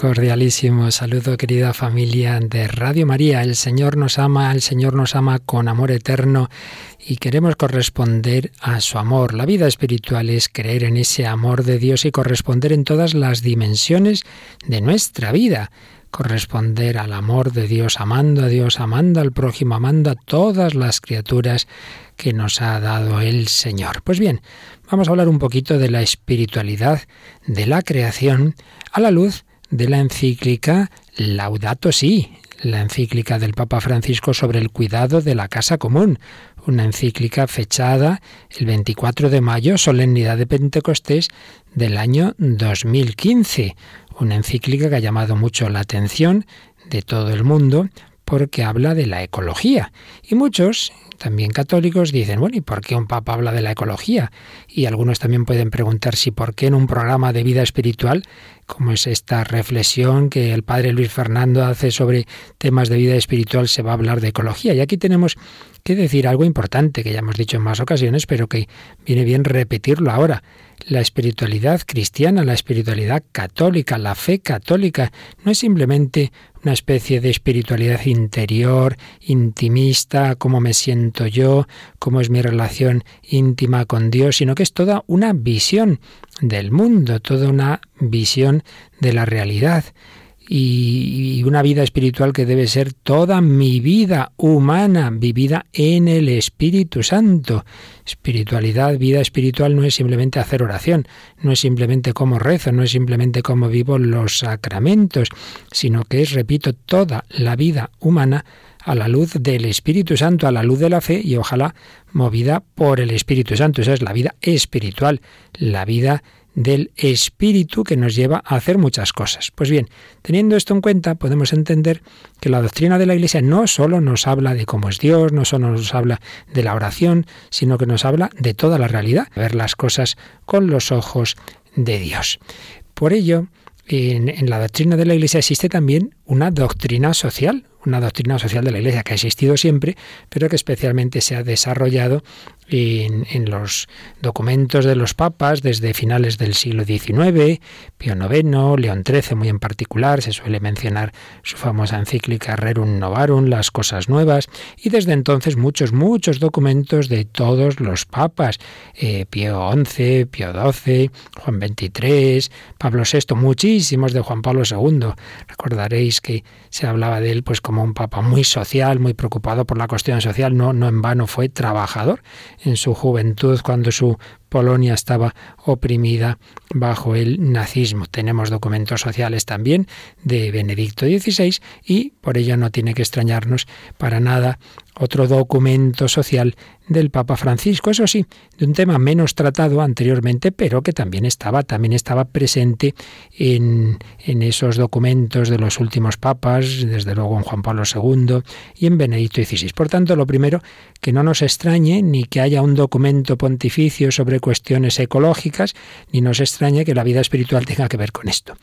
Cordialísimo saludo, querida familia de Radio María. El Señor nos ama, el Señor nos ama con amor eterno y queremos corresponder a su amor. La vida espiritual es creer en ese amor de Dios y corresponder en todas las dimensiones de nuestra vida. Corresponder al amor de Dios, amando a Dios, amando al prójimo, amando a todas las criaturas que nos ha dado el Señor. Pues bien, vamos a hablar un poquito de la espiritualidad de la creación a la luz de la encíclica Laudato Si, la encíclica del Papa Francisco sobre el cuidado de la casa común, una encíclica fechada el 24 de mayo, solemnidad de Pentecostés del año 2015, una encíclica que ha llamado mucho la atención de todo el mundo porque habla de la ecología. Y muchos, también católicos, dicen, bueno, ¿y por qué un papa habla de la ecología? Y algunos también pueden preguntar si por qué en un programa de vida espiritual, como es esta reflexión que el padre Luis Fernando hace sobre temas de vida espiritual, se va a hablar de ecología. Y aquí tenemos que decir algo importante que ya hemos dicho en más ocasiones, pero que viene bien repetirlo ahora. La espiritualidad cristiana, la espiritualidad católica, la fe católica, no es simplemente una especie de espiritualidad interior, intimista, cómo me siento yo, cómo es mi relación íntima con Dios, sino que es toda una visión del mundo, toda una visión de la realidad y una vida espiritual que debe ser toda mi vida humana vivida en el Espíritu Santo. Espiritualidad, vida espiritual no es simplemente hacer oración, no es simplemente cómo rezo, no es simplemente cómo vivo los sacramentos, sino que es, repito, toda la vida humana a la luz del Espíritu Santo, a la luz de la fe y ojalá movida por el Espíritu Santo. Esa es la vida espiritual, la vida del espíritu que nos lleva a hacer muchas cosas. Pues bien, teniendo esto en cuenta, podemos entender que la doctrina de la Iglesia no solo nos habla de cómo es Dios, no solo nos habla de la oración, sino que nos habla de toda la realidad, ver las cosas con los ojos de Dios. Por ello, en, en la doctrina de la Iglesia existe también una doctrina social, una doctrina social de la Iglesia que ha existido siempre, pero que especialmente se ha desarrollado en, los documentos de los papas desde finales del siglo XIX, Pío IX, León XIII muy en particular, se suele mencionar su famosa encíclica Rerum Novarum, las cosas nuevas, y desde entonces muchos, muchos documentos de todos los papas, eh, Pío XI, Pío XII, Juan XXIII, Pablo VI, muchísimos de Juan Pablo II. Recordaréis que se hablaba de él pues como un papa muy social, muy preocupado por la cuestión social, no, no en vano fue trabajador en su juventud cuando su Polonia estaba oprimida bajo el nazismo. Tenemos documentos sociales también de Benedicto XVI y por ello no tiene que extrañarnos para nada otro documento social del Papa Francisco, eso sí, de un tema menos tratado anteriormente, pero que también estaba, también estaba presente en, en esos documentos de los últimos papas, desde luego en Juan Pablo II y en Benedicto XVI. Por tanto, lo primero, que no nos extrañe ni que haya un documento pontificio sobre cuestiones ecológicas, ni nos extrañe que la vida espiritual tenga que ver con esto.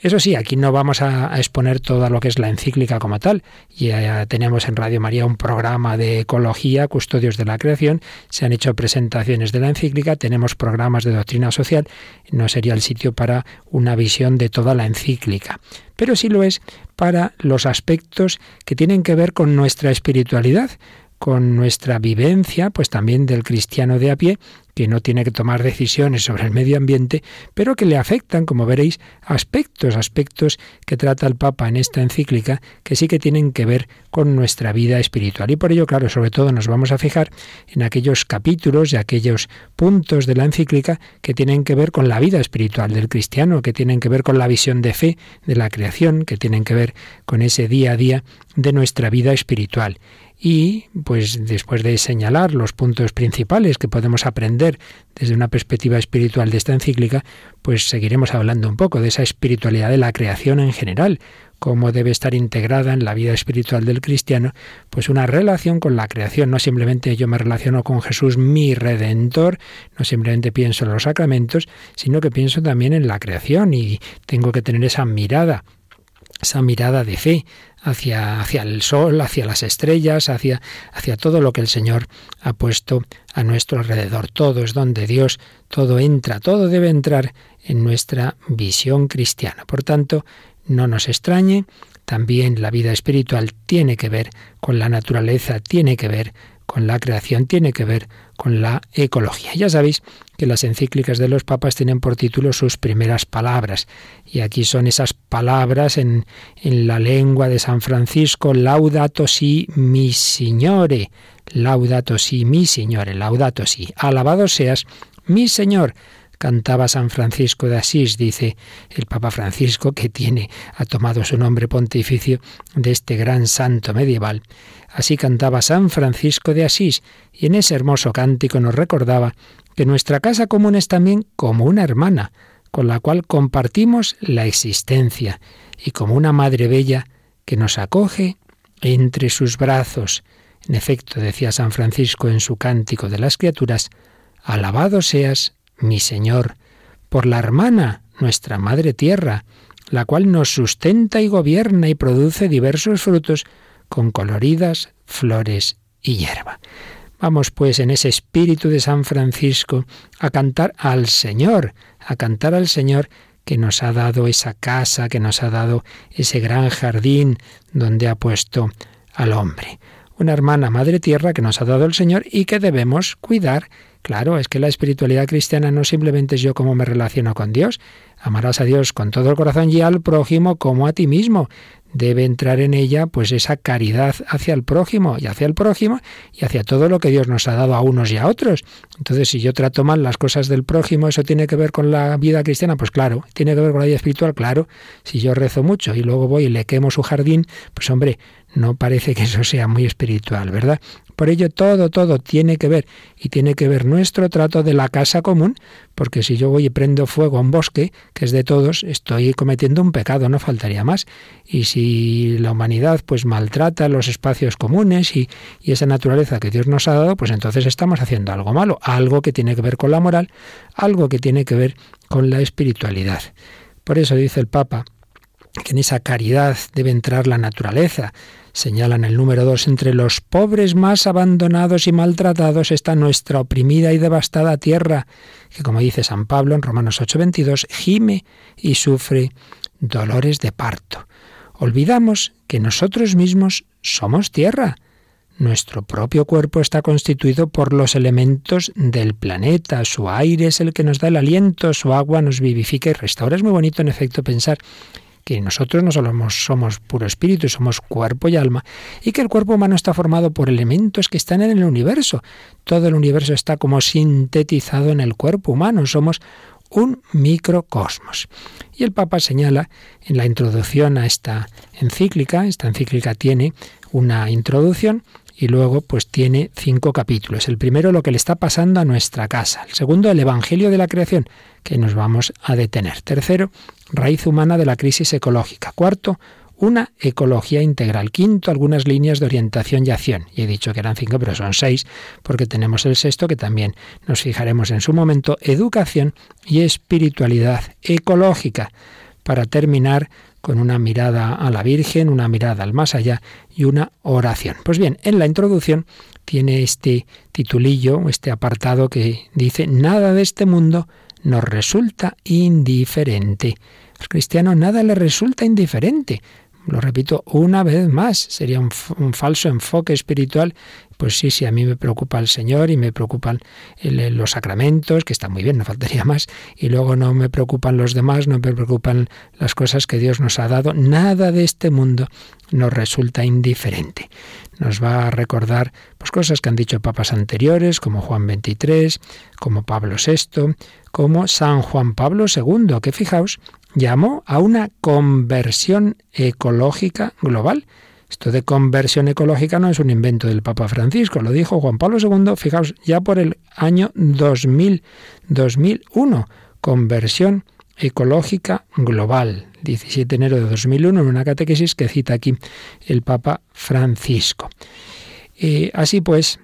Eso sí, aquí no vamos a, a exponer todo lo que es la encíclica como tal. Ya tenemos en Radio María un programa de ecología, custodios de la creación, se han hecho presentaciones de la encíclica, tenemos programas de doctrina social, no sería el sitio para una visión de toda la encíclica, pero sí lo es para los aspectos que tienen que ver con nuestra espiritualidad, con nuestra vivencia, pues también del cristiano de a pie, que no tiene que tomar decisiones sobre el medio ambiente, pero que le afectan, como veréis, aspectos, aspectos que trata el Papa en esta encíclica, que sí que tienen que ver con nuestra vida espiritual. Y por ello, claro, sobre todo nos vamos a fijar en aquellos capítulos y aquellos puntos de la encíclica que tienen que ver con la vida espiritual del cristiano, que tienen que ver con la visión de fe de la creación, que tienen que ver con ese día a día de nuestra vida espiritual. Y pues después de señalar los puntos principales que podemos aprender desde una perspectiva espiritual de esta encíclica, pues seguiremos hablando un poco de esa espiritualidad de la creación en general, cómo debe estar integrada en la vida espiritual del cristiano, pues una relación con la creación. No simplemente yo me relaciono con Jesús, mi redentor, no simplemente pienso en los sacramentos, sino que pienso también en la creación y tengo que tener esa mirada, esa mirada de fe hacia, hacia el sol, hacia las estrellas, hacia, hacia todo lo que el Señor ha puesto a nuestro alrededor. Todo es donde Dios, todo entra, todo debe entrar en nuestra visión cristiana. Por tanto, no nos extrañe, también la vida espiritual tiene que ver con la naturaleza, tiene que ver con la creación, tiene que ver con la ecología. Ya sabéis que las encíclicas de los papas tienen por título sus primeras palabras. Y aquí son esas palabras en, en la lengua de San Francisco, laudato si mi signore, laudato si mi signore, laudato si, alabado seas mi Señor cantaba San Francisco de Asís, dice el Papa Francisco, que tiene, ha tomado su nombre pontificio de este gran santo medieval. Así cantaba San Francisco de Asís, y en ese hermoso cántico nos recordaba que nuestra casa común es también como una hermana, con la cual compartimos la existencia, y como una madre bella que nos acoge entre sus brazos. En efecto, decía San Francisco en su cántico de las criaturas, Alabado seas, mi Señor, por la hermana, nuestra Madre Tierra, la cual nos sustenta y gobierna y produce diversos frutos con coloridas flores y hierba. Vamos pues en ese espíritu de San Francisco a cantar al Señor, a cantar al Señor que nos ha dado esa casa, que nos ha dado ese gran jardín donde ha puesto al hombre. Una hermana Madre Tierra que nos ha dado el Señor y que debemos cuidar Claro, es que la espiritualidad cristiana no simplemente es yo cómo me relaciono con Dios. Amarás a Dios con todo el corazón y al prójimo como a ti mismo. Debe entrar en ella pues esa caridad hacia el prójimo y hacia el prójimo y hacia todo lo que Dios nos ha dado a unos y a otros. Entonces, si yo trato mal las cosas del prójimo, ¿eso tiene que ver con la vida cristiana? Pues claro, tiene que ver con la vida espiritual, claro. Si yo rezo mucho y luego voy y le quemo su jardín, pues hombre, no parece que eso sea muy espiritual, ¿verdad? Por ello todo, todo tiene que ver y tiene que ver nuestro trato de la casa común, porque si yo voy y prendo fuego a un bosque, que es de todos, estoy cometiendo un pecado, no faltaría más. Y si la humanidad pues maltrata los espacios comunes y, y esa naturaleza que Dios nos ha dado, pues entonces estamos haciendo algo malo, algo que tiene que ver con la moral, algo que tiene que ver con la espiritualidad. Por eso dice el Papa que en esa caridad debe entrar la naturaleza, Señalan el número dos, entre los pobres más abandonados y maltratados está nuestra oprimida y devastada tierra, que como dice San Pablo en Romanos 8:22, gime y sufre dolores de parto. Olvidamos que nosotros mismos somos tierra. Nuestro propio cuerpo está constituido por los elementos del planeta. Su aire es el que nos da el aliento, su agua nos vivifica y restaura. Es muy bonito, en efecto, pensar que nosotros no solo somos puro espíritu, somos cuerpo y alma, y que el cuerpo humano está formado por elementos que están en el universo. Todo el universo está como sintetizado en el cuerpo humano, somos un microcosmos. Y el Papa señala en la introducción a esta encíclica, esta encíclica tiene una introducción y luego pues tiene cinco capítulos. El primero lo que le está pasando a nuestra casa. El segundo el Evangelio de la creación, que nos vamos a detener. Tercero, raíz humana de la crisis ecológica. Cuarto, una ecología integral. Quinto, algunas líneas de orientación y acción. Y he dicho que eran cinco, pero son seis, porque tenemos el sexto que también nos fijaremos en su momento, educación y espiritualidad ecológica. Para terminar, con una mirada a la Virgen, una mirada al más allá y una oración. Pues bien, en la introducción tiene este titulillo, este apartado que dice, nada de este mundo nos resulta indiferente. Al cristiano nada le resulta indiferente. Lo repito una vez más, sería un, falso enfoque espiritual pues sí, sí, a mí me preocupa el Señor y me preocupan los sacramentos, que están muy bien, no faltaría más, y luego no me preocupan los demás, no me preocupan las cosas que Dios nos ha dado, nada de este mundo nos resulta indiferente. Nos va a recordar pues, cosas que han dicho papas anteriores, como Juan XXIII, como Pablo VI, como San Juan Pablo II, que fijaos, llamó a una conversión ecológica global Esto de conversión ecológica no es un invento del Papa Francisco, lo dijo Juan Pablo II, fijaos, ya por el año 2000, 2001, conversión ecológica global, 17 de enero de 2001, en una catequesis que cita aquí el Papa Francisco. Eh, así pues,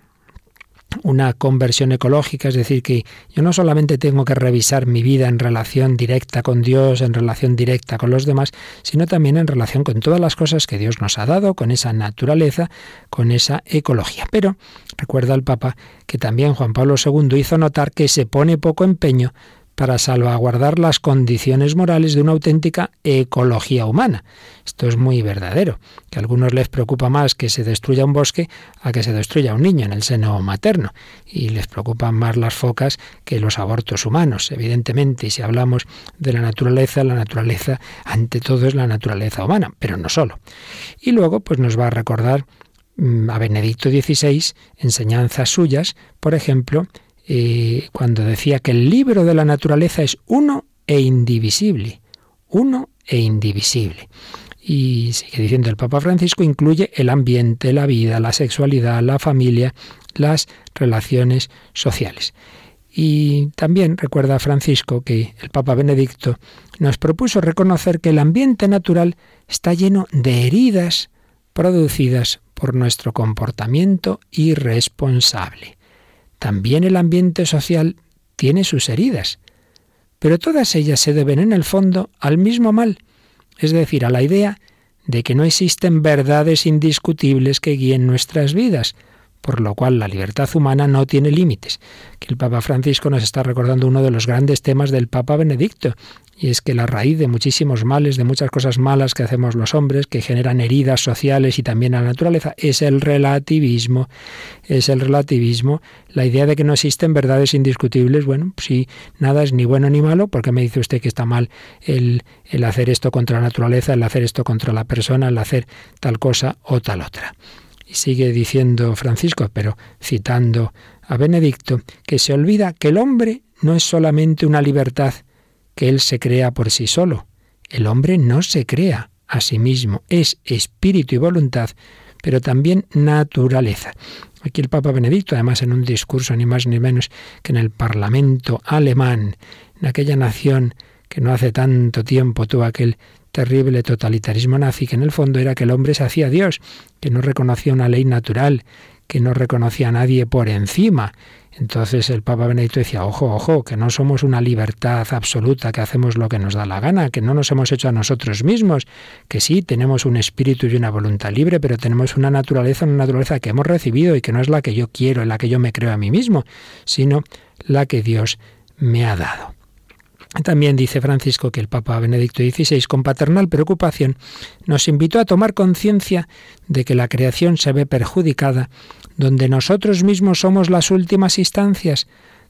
una conversión ecológica, es decir, que yo no solamente tengo que revisar mi vida en relación directa con Dios, en relación directa con los demás, sino también en relación con todas las cosas que Dios nos ha dado, con esa naturaleza, con esa ecología. Pero recuerda el Papa que también Juan Pablo II hizo notar que se pone poco empeño para salvaguardar las condiciones morales de una auténtica ecología humana. Esto es muy verdadero, que a algunos les preocupa más que se destruya un bosque a que se destruya un niño en el seno materno, y les preocupan más las focas que los abortos humanos, evidentemente, y si hablamos de la naturaleza, la naturaleza ante todo es la naturaleza humana, pero no solo. Y luego pues nos va a recordar mm, a Benedicto XVI enseñanzas suyas, por ejemplo, cuando decía que el libro de la naturaleza es uno e indivisible, uno e indivisible. Y sigue diciendo el Papa Francisco, incluye el ambiente, la vida, la sexualidad, la familia, las relaciones sociales. Y también recuerda Francisco que el Papa Benedicto nos propuso reconocer que el ambiente natural está lleno de heridas producidas por nuestro comportamiento irresponsable. También el ambiente social tiene sus heridas, pero todas ellas se deben en el fondo al mismo mal, es decir, a la idea de que no existen verdades indiscutibles que guíen nuestras vidas, por lo cual la libertad humana no tiene límites. Que el Papa Francisco nos está recordando uno de los grandes temas del Papa Benedicto, y es que la raíz de muchísimos males, de muchas cosas malas que hacemos los hombres, que generan heridas sociales y también a la naturaleza, es el relativismo. Es el relativismo, la idea de que no existen verdades indiscutibles. Bueno, si nada es ni bueno ni malo, porque me dice usted que está mal el hacer esto contra la naturaleza, el hacer esto contra la persona, el hacer tal cosa o tal otra. Y sigue diciendo Francisco, pero citando a Benedicto, que se olvida que el hombre no es solamente una libertad, que él se crea por sí solo. El hombre no se crea a sí mismo, es espíritu y voluntad, pero también naturaleza. Aquí el Papa Benedicto, además en un discurso ni más ni menos que en el Parlamento alemán, en aquella nación que no hace tanto tiempo tuvo aquel terrible totalitarismo nazi, que en el fondo era que el hombre se hacía Dios, que no reconocía una ley natural, que no reconocía a nadie por encima, entonces el Papa Benedicto decía, ojo, ojo, que no somos una libertad absoluta, que hacemos lo que nos da la gana, que no nos hemos hecho a nosotros mismos, que sí, tenemos un espíritu y una voluntad libre, pero tenemos una naturaleza, una naturaleza que hemos recibido y que no es la que yo quiero, la que yo me creo a mí mismo, sino la que Dios me ha dado. También dice Francisco que el Papa Benedicto XVI, con paternal preocupación, nos invitó a tomar conciencia de que la creación se ve perjudicada donde nosotros mismos somos las últimas instancias,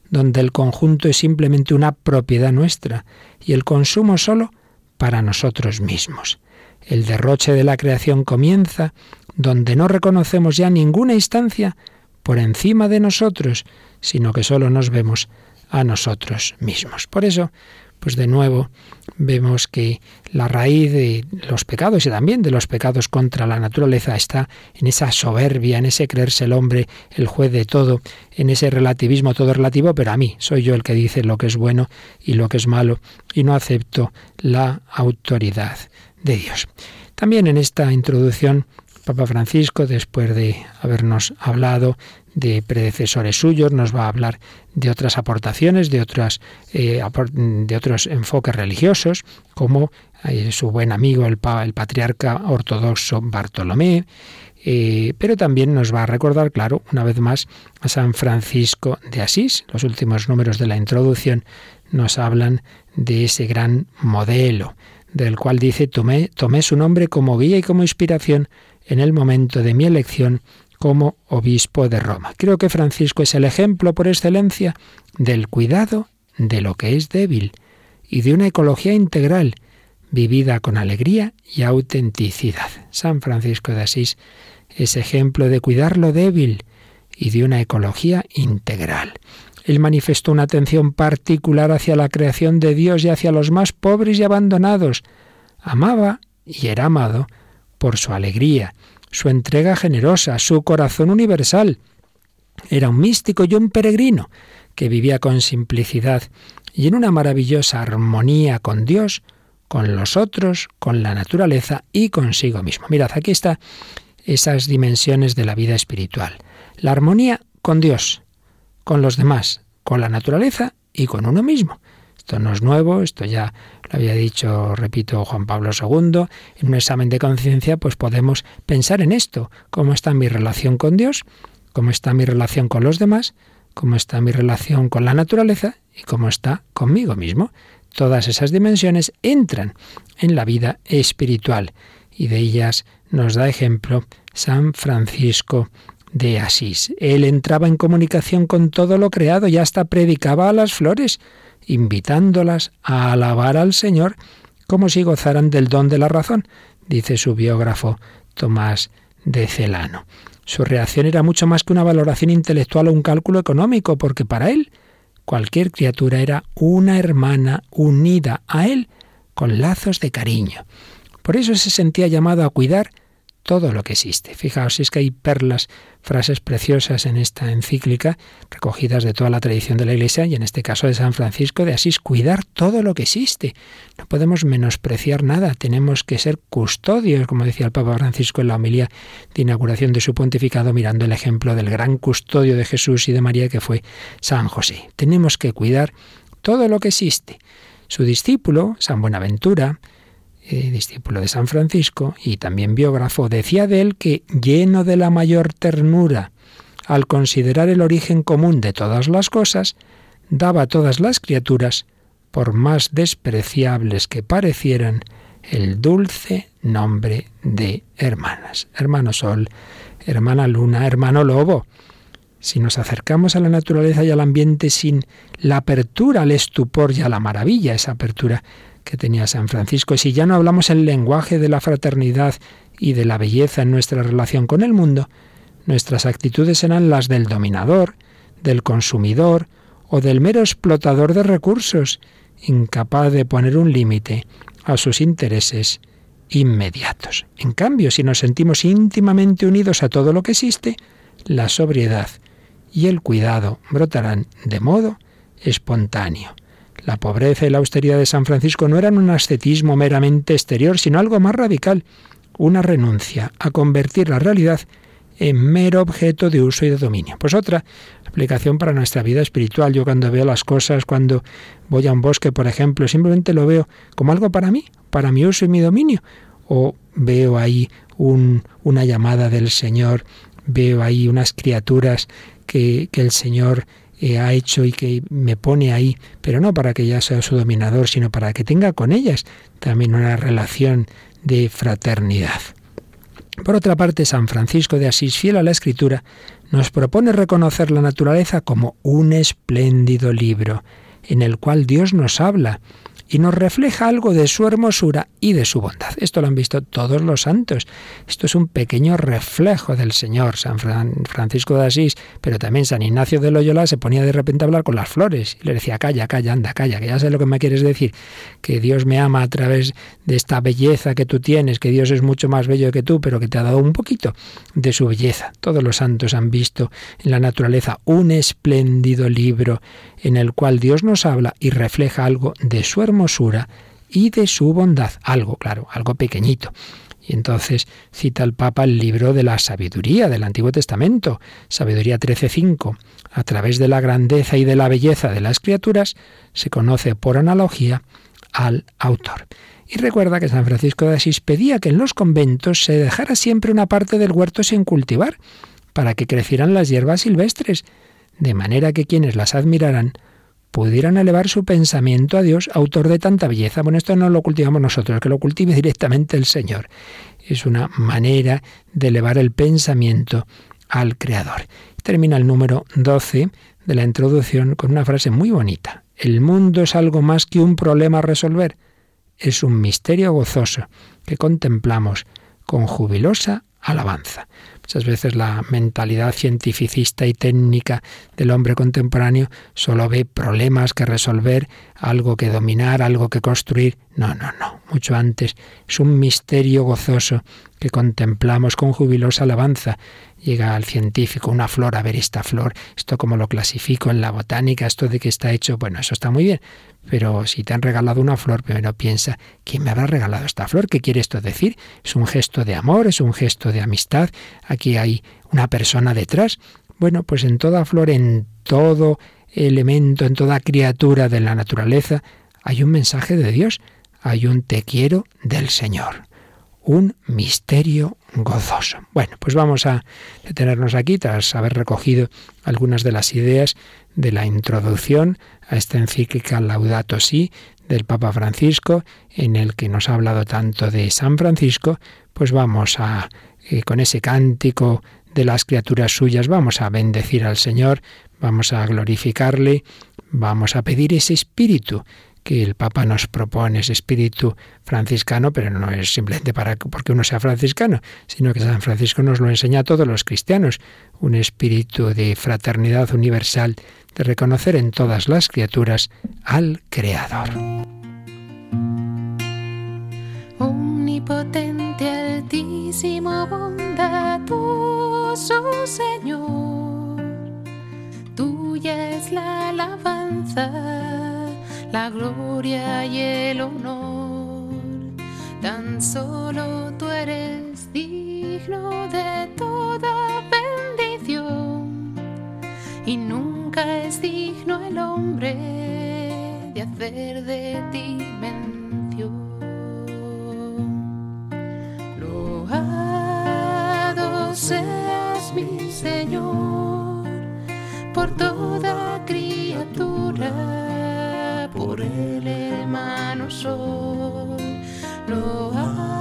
donde el conjunto es simplemente una propiedad nuestra y el consumo solo para nosotros mismos. El derroche de la creación comienza donde no reconocemos ya ninguna instancia por encima de nosotros, sino que solo nos vemos a nosotros mismos. Por eso, pues de nuevo vemos que la raíz de los pecados y también de los pecados contra la naturaleza está en esa soberbia, en ese creerse el hombre el juez de todo, en ese relativismo todo relativo, pero a mí soy yo el que dice lo que es bueno y lo que es malo y no acepto la autoridad de Dios. También en esta introducción Papa Francisco, después de habernos hablado de predecesores suyos, nos va a hablar de otras aportaciones, de, otras, eh, de otros enfoques religiosos, como eh, su buen amigo el, el patriarca ortodoxo Bartolomé, eh, pero también nos va a recordar, claro, una vez más, a San Francisco de Asís. Los últimos números de la introducción nos hablan de ese gran modelo, del cual dice, tomé, tomé su nombre como guía y como inspiración en el momento de mi elección como obispo de Roma. Creo que Francisco es el ejemplo por excelencia del cuidado de lo que es débil y de una ecología integral vivida con alegría y autenticidad. San Francisco de Asís es ejemplo de cuidar lo débil y de una ecología integral. Él manifestó una atención particular hacia la creación de Dios y hacia los más pobres y abandonados. Amaba y era amado por su alegría su entrega generosa, su corazón universal. Era un místico y un peregrino que vivía con simplicidad y en una maravillosa armonía con Dios, con los otros, con la naturaleza y consigo mismo. Mirad, aquí está esas dimensiones de la vida espiritual. La armonía con Dios, con los demás, con la naturaleza y con uno mismo. Esto no es nuevo, esto ya lo había dicho, repito, Juan Pablo II. En un examen de conciencia, pues podemos pensar en esto, cómo está mi relación con Dios, cómo está mi relación con los demás, cómo está mi relación con la naturaleza y cómo está conmigo mismo. Todas esas dimensiones entran en la vida espiritual y de ellas nos da ejemplo San Francisco de Asís. Él entraba en comunicación con todo lo creado y hasta predicaba a las flores, invitándolas a alabar al Señor como si gozaran del don de la razón, dice su biógrafo Tomás de Celano. Su reacción era mucho más que una valoración intelectual o un cálculo económico, porque para él cualquier criatura era una hermana unida a él con lazos de cariño. Por eso se sentía llamado a cuidar todo lo que existe. Fijaos, es que hay perlas, frases preciosas en esta encíclica, recogidas de toda la tradición de la Iglesia y en este caso de San Francisco de Asís, cuidar todo lo que existe. No podemos menospreciar nada, tenemos que ser custodios, como decía el Papa Francisco en la homilía de inauguración de su pontificado, mirando el ejemplo del gran custodio de Jesús y de María que fue San José. Tenemos que cuidar todo lo que existe. Su discípulo, San Buenaventura, eh, discípulo de San Francisco y también biógrafo, decía de él que, lleno de la mayor ternura, al considerar el origen común de todas las cosas, daba a todas las criaturas, por más despreciables que parecieran, el dulce nombre de hermanas. Hermano Sol, hermana Luna, hermano Lobo. Si nos acercamos a la naturaleza y al ambiente sin la apertura al estupor y a la maravilla, esa apertura que tenía San Francisco. Si ya no hablamos el lenguaje de la fraternidad y de la belleza en nuestra relación con el mundo, nuestras actitudes serán las del dominador, del consumidor o del mero explotador de recursos, incapaz de poner un límite a sus intereses inmediatos. En cambio, si nos sentimos íntimamente unidos a todo lo que existe, la sobriedad y el cuidado brotarán de modo espontáneo. La pobreza y la austeridad de San Francisco no eran un ascetismo meramente exterior, sino algo más radical, una renuncia a convertir la realidad en mero objeto de uso y de dominio. Pues otra aplicación para nuestra vida espiritual. Yo cuando veo las cosas, cuando voy a un bosque, por ejemplo, simplemente lo veo como algo para mí, para mi uso y mi dominio. O veo ahí una llamada del Señor, veo ahí unas criaturas que, el Señor ha hecho y que me pone ahí, pero no para que ya sea su dominador, sino para que tenga con ellas también una relación de fraternidad. Por otra parte, San Francisco de Asís, fiel a la Escritura, nos propone reconocer la naturaleza como un espléndido libro, en el cual Dios nos habla y nos refleja algo de su hermosura y de su bondad. Esto lo han visto todos los santos. Esto es un pequeño reflejo del Señor. San Francisco de Asís, pero también San Ignacio de Loyola se ponía de repente a hablar con las flores y le decía, calla, calla, anda, calla, que ya sé lo que me quieres decir, que Dios me ama a través de esta belleza que tú tienes, que Dios es mucho más bello que tú, pero que te ha dado un poquito de su belleza. Todos los santos han visto en la naturaleza un espléndido libro en el cual Dios nos habla y refleja algo de su hermosura y de su bondad, algo, claro, algo pequeñito. Y entonces cita el Papa el libro de la sabiduría del Antiguo Testamento, Sabiduría 13.5. A través de la grandeza y de la belleza de las criaturas se conoce por analogía al autor. Y recuerda que San Francisco de Asís pedía que en los conventos se dejara siempre una parte del huerto sin cultivar, para que crecieran las hierbas silvestres, de manera que quienes las admiraran pudieran elevar su pensamiento a Dios, autor de tanta belleza. Bueno, esto no lo cultivamos nosotros, que lo cultive directamente el Señor. Es una manera de elevar el pensamiento al Creador. Termina el número 12 de la introducción con una frase muy bonita. El mundo es algo más que un problema a resolver. Es un misterio gozoso que contemplamos con jubilosa alabanza. Muchas veces la mentalidad cientificista y técnica del hombre contemporáneo solo ve problemas que resolver, algo que dominar, algo que construir. No, no, no, mucho antes. Es un misterio gozoso que contemplamos con jubilosa alabanza. Llega al científico una flor, a ver esta flor, esto como lo clasifico en la botánica, esto de que está hecho, bueno, eso está muy bien, pero si te han regalado una flor, primero piensa, ¿quién me habrá regalado esta flor? ¿Qué quiere esto decir? ¿Es un gesto de amor? ¿Es un gesto de amistad? Aquí hay una persona detrás. Bueno, pues en toda flor, en todo elemento, en toda criatura de la naturaleza, hay un mensaje de Dios, hay un te quiero del Señor, un misterio gozoso. Bueno, pues vamos a detenernos aquí tras haber recogido algunas de las ideas de la introducción a esta encíclica Laudato Si del Papa Francisco, en el que nos ha hablado tanto de San Francisco, pues vamos a, eh, con ese cántico de las criaturas suyas, vamos a bendecir al Señor, vamos a glorificarle, vamos a pedir ese espíritu que el Papa nos propone, ese espíritu franciscano, pero no es simplemente para porque uno sea franciscano, sino que San Francisco nos lo enseña a todos los cristianos, un espíritu de fraternidad universal, de reconocer en todas las criaturas al Creador. Omnipotente, altísimo, bondadoso Señor, tuya es la alabanza la gloria y el honor. Tan solo tú eres digno de toda bendición y nunca es digno el hombre de hacer de ti mención. Loado seas mi Señor por toda criatura por el hermano sol. Loado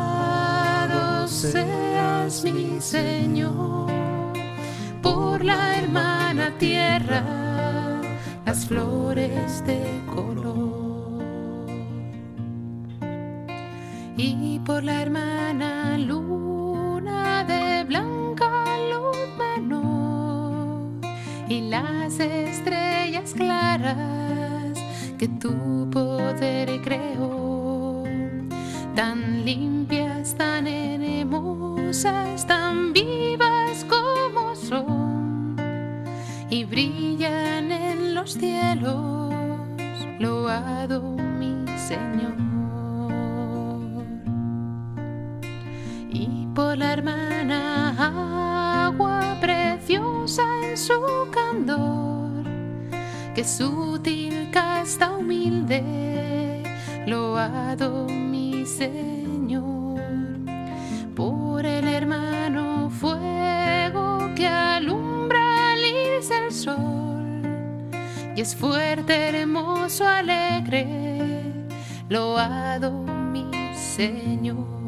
seas mi Señor, por la hermana tierra, las flores de color. Y por la hermana luna que tu poder creó, tan limpias, tan hermosas, tan vivas como son, y brillan en los cielos, loado mi Señor. Y por la hermana agua preciosa en su candor, que sutil casta humilde, loado mi Señor, por el hermano fuego que alumbra al irse el sol, y es fuerte, hermoso, alegre, loado mi Señor.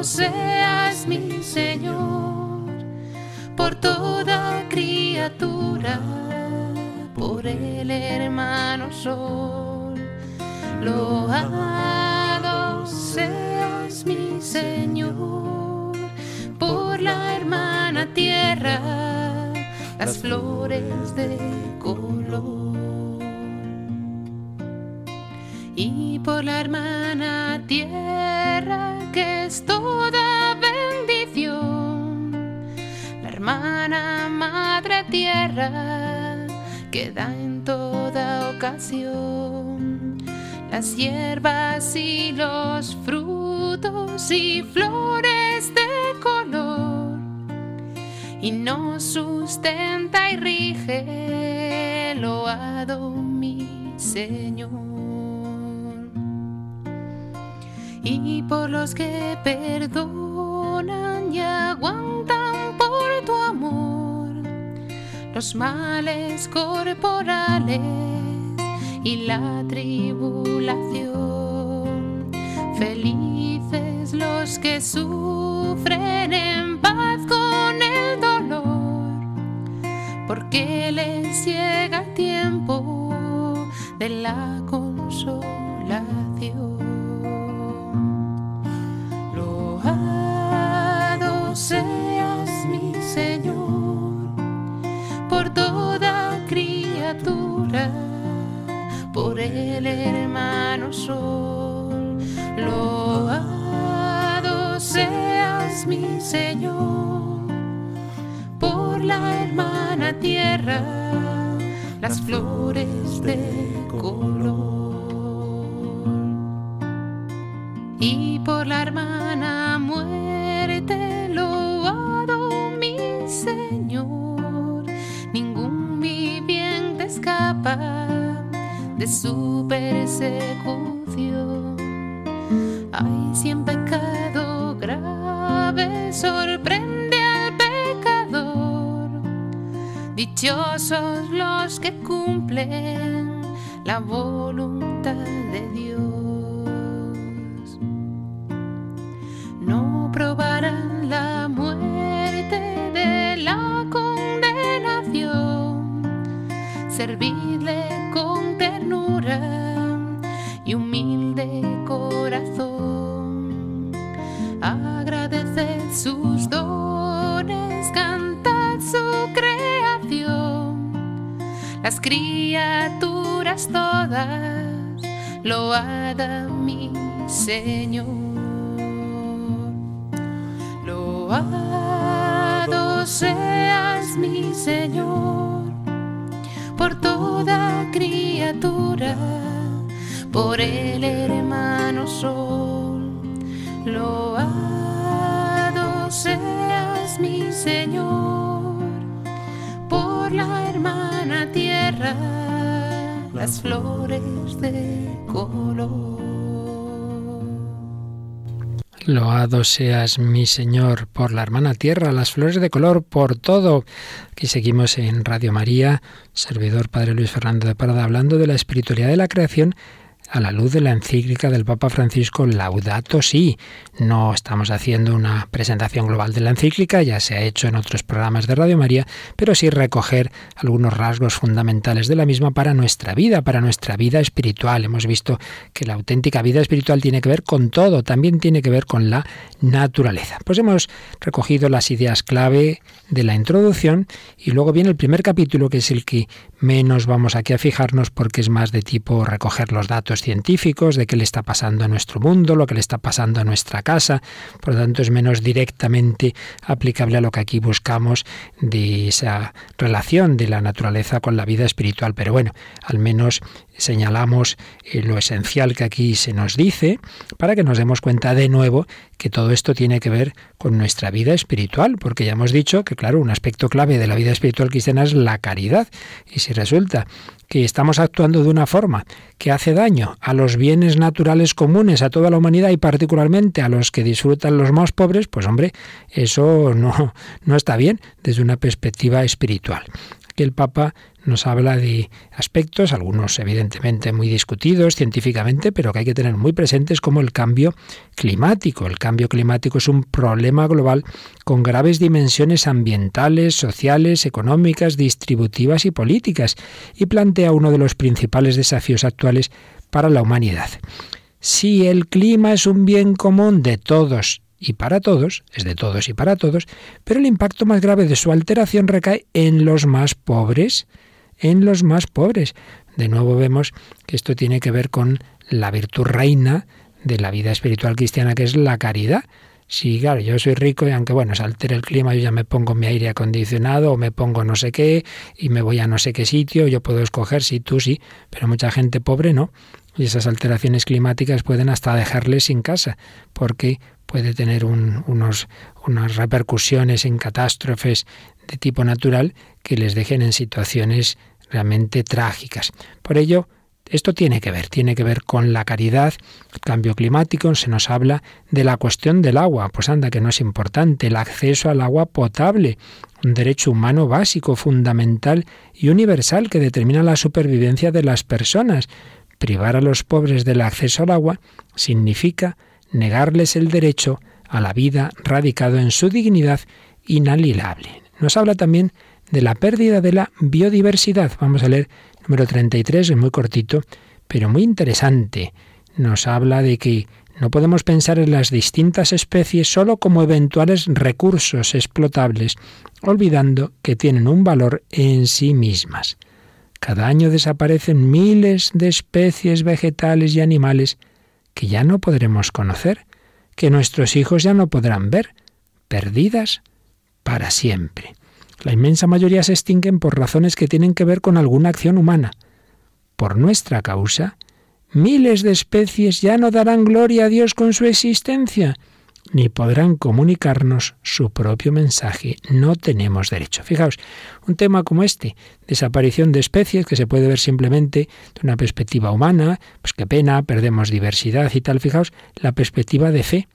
Seas mi Señor por toda criatura, por el hermano sol. Loado seas mi Señor, por la hermana tierra, las flores de color. Y por la hermana tierra que es toda hermana madre tierra que da en toda ocasión. Las hierbas y los frutos y flores de color y nos sustenta y rige loado mi Señor. Y por los que perdonan y aguantan tu amor los males corporales y la tribulación. Felices los que sufren en paz con el dolor, porque les llega el tiempo de la consolación. Loado sea Señor, por toda criatura, por el hermano sol. Loado seas mi Señor, por la hermana tierra, las flores de color. y por la hermana muerte de su persecución. Ay, si en pecado grave sorprende al pecador, dichosos los que cumplen la voluntad de Dios. Loado seas mi Señor por la hermana tierra, las flores de color, por todo. Aquí seguimos en Radio María, servidor Padre Luis Fernando de Parada, hablando de la espiritualidad de la creación a la luz de la encíclica del Papa Francisco Laudato Si. No estamos haciendo una presentación global de la encíclica, ya se ha hecho en otros programas de Radio María, pero sí recoger algunos rasgos fundamentales de la misma para nuestra vida, para nuestra vida espiritual. Hemos visto que la auténtica vida espiritual tiene que ver con todo, también tiene que ver con la naturaleza. Pues hemos recogido las ideas clave de la introducción y luego viene el primer capítulo que es el que menos vamos aquí a fijarnos porque es más de tipo recoger los datos científicos de qué le está pasando a nuestro mundo, lo que le está pasando a nuestra casa, por lo tanto es menos directamente aplicable a lo que aquí buscamos de esa relación de la naturaleza con la vida espiritual, pero bueno, al menos señalamos eh, lo esencial que aquí se nos dice para que nos demos cuenta de nuevo que todo esto tiene que ver con nuestra vida espiritual, porque ya hemos dicho que, claro, un aspecto clave de la vida espiritual cristiana es la caridad. Y si resulta que estamos actuando de una forma que hace daño a los bienes naturales comunes a toda la humanidad y particularmente a los que disfrutan los más pobres, pues hombre, eso no, no está bien desde una perspectiva espiritual. Aquí el Papa nos habla de aspectos, algunos evidentemente muy discutidos científicamente, pero que hay que tener muy presentes como el cambio climático. El cambio climático es un problema global con graves dimensiones ambientales, sociales, económicas, distributivas y políticas, y plantea uno de los principales desafíos actuales para la humanidad. Si el clima es un bien común de todos y para todos, es de todos y para todos, pero el impacto más grave de su alteración recae en los más pobres, en los más pobres. De nuevo vemos que esto tiene que ver con la virtud reina de la vida espiritual cristiana, que es la caridad. Si, claro, yo soy rico y aunque, bueno, se altere el clima, yo ya me pongo mi aire acondicionado o me pongo no sé qué y me voy a no sé qué sitio, yo puedo escoger, sí, tú sí, pero mucha gente pobre no. Y esas alteraciones climáticas pueden hasta dejarles sin casa, porque puede tener unos, unas repercusiones en catástrofes de tipo natural que les dejen en situaciones realmente trágicas. Por ello, esto tiene que ver, tiene que ver con la caridad, el cambio climático, se nos habla de la cuestión del agua, pues anda que no es importante, el acceso al agua potable, un derecho humano básico, fundamental y universal que determina la supervivencia de las personas. Privar a los pobres del acceso al agua significa negarles el derecho a la vida radicado en su dignidad inalienable. Nos habla también de la pérdida de la biodiversidad. Vamos a leer número 33, es muy cortito, pero muy interesante. Nos habla de que No podemos pensar en las distintas especies solo como eventuales recursos explotables, olvidando que tienen un valor en sí mismas. Cada año desaparecen miles de especies vegetales y animales que ya no podremos conocer, que nuestros hijos ya no podrán ver, perdidas para siempre. La inmensa mayoría se extinguen por razones que tienen que ver con alguna acción humana. Por nuestra causa, miles de especies ya no darán gloria a Dios con su existencia, ni podrán comunicarnos su propio mensaje. No tenemos derecho. Fijaos, un tema como este, desaparición de especies, que se puede ver simplemente de una perspectiva humana, pues qué pena, perdemos diversidad y tal. Fijaos, la perspectiva de fe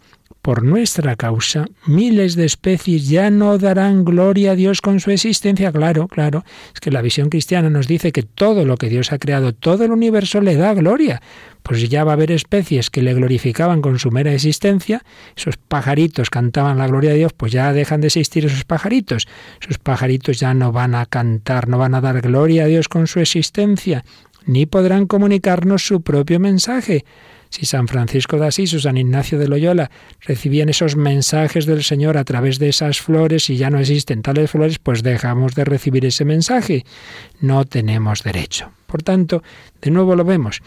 por nuestra causa, miles de especies ya no darán gloria a Dios con su existencia. Claro, claro, es que la visión cristiana nos dice que todo lo que Dios ha creado, todo el universo le da gloria. Pues ya va a haber especies que le glorificaban con su mera existencia, esos pajaritos cantaban la gloria de Dios, pues ya dejan de existir esos pajaritos. Esos pajaritos ya no van a cantar, no van a dar gloria a Dios con su existencia, ni podrán comunicarnos su propio mensaje. Si San Francisco de Asís o San Ignacio de Loyola recibían esos mensajes del Señor a través de esas flores y ya no existen tales flores, pues dejamos de recibir ese mensaje. No tenemos derecho. Por tanto, de nuevo lo vemos,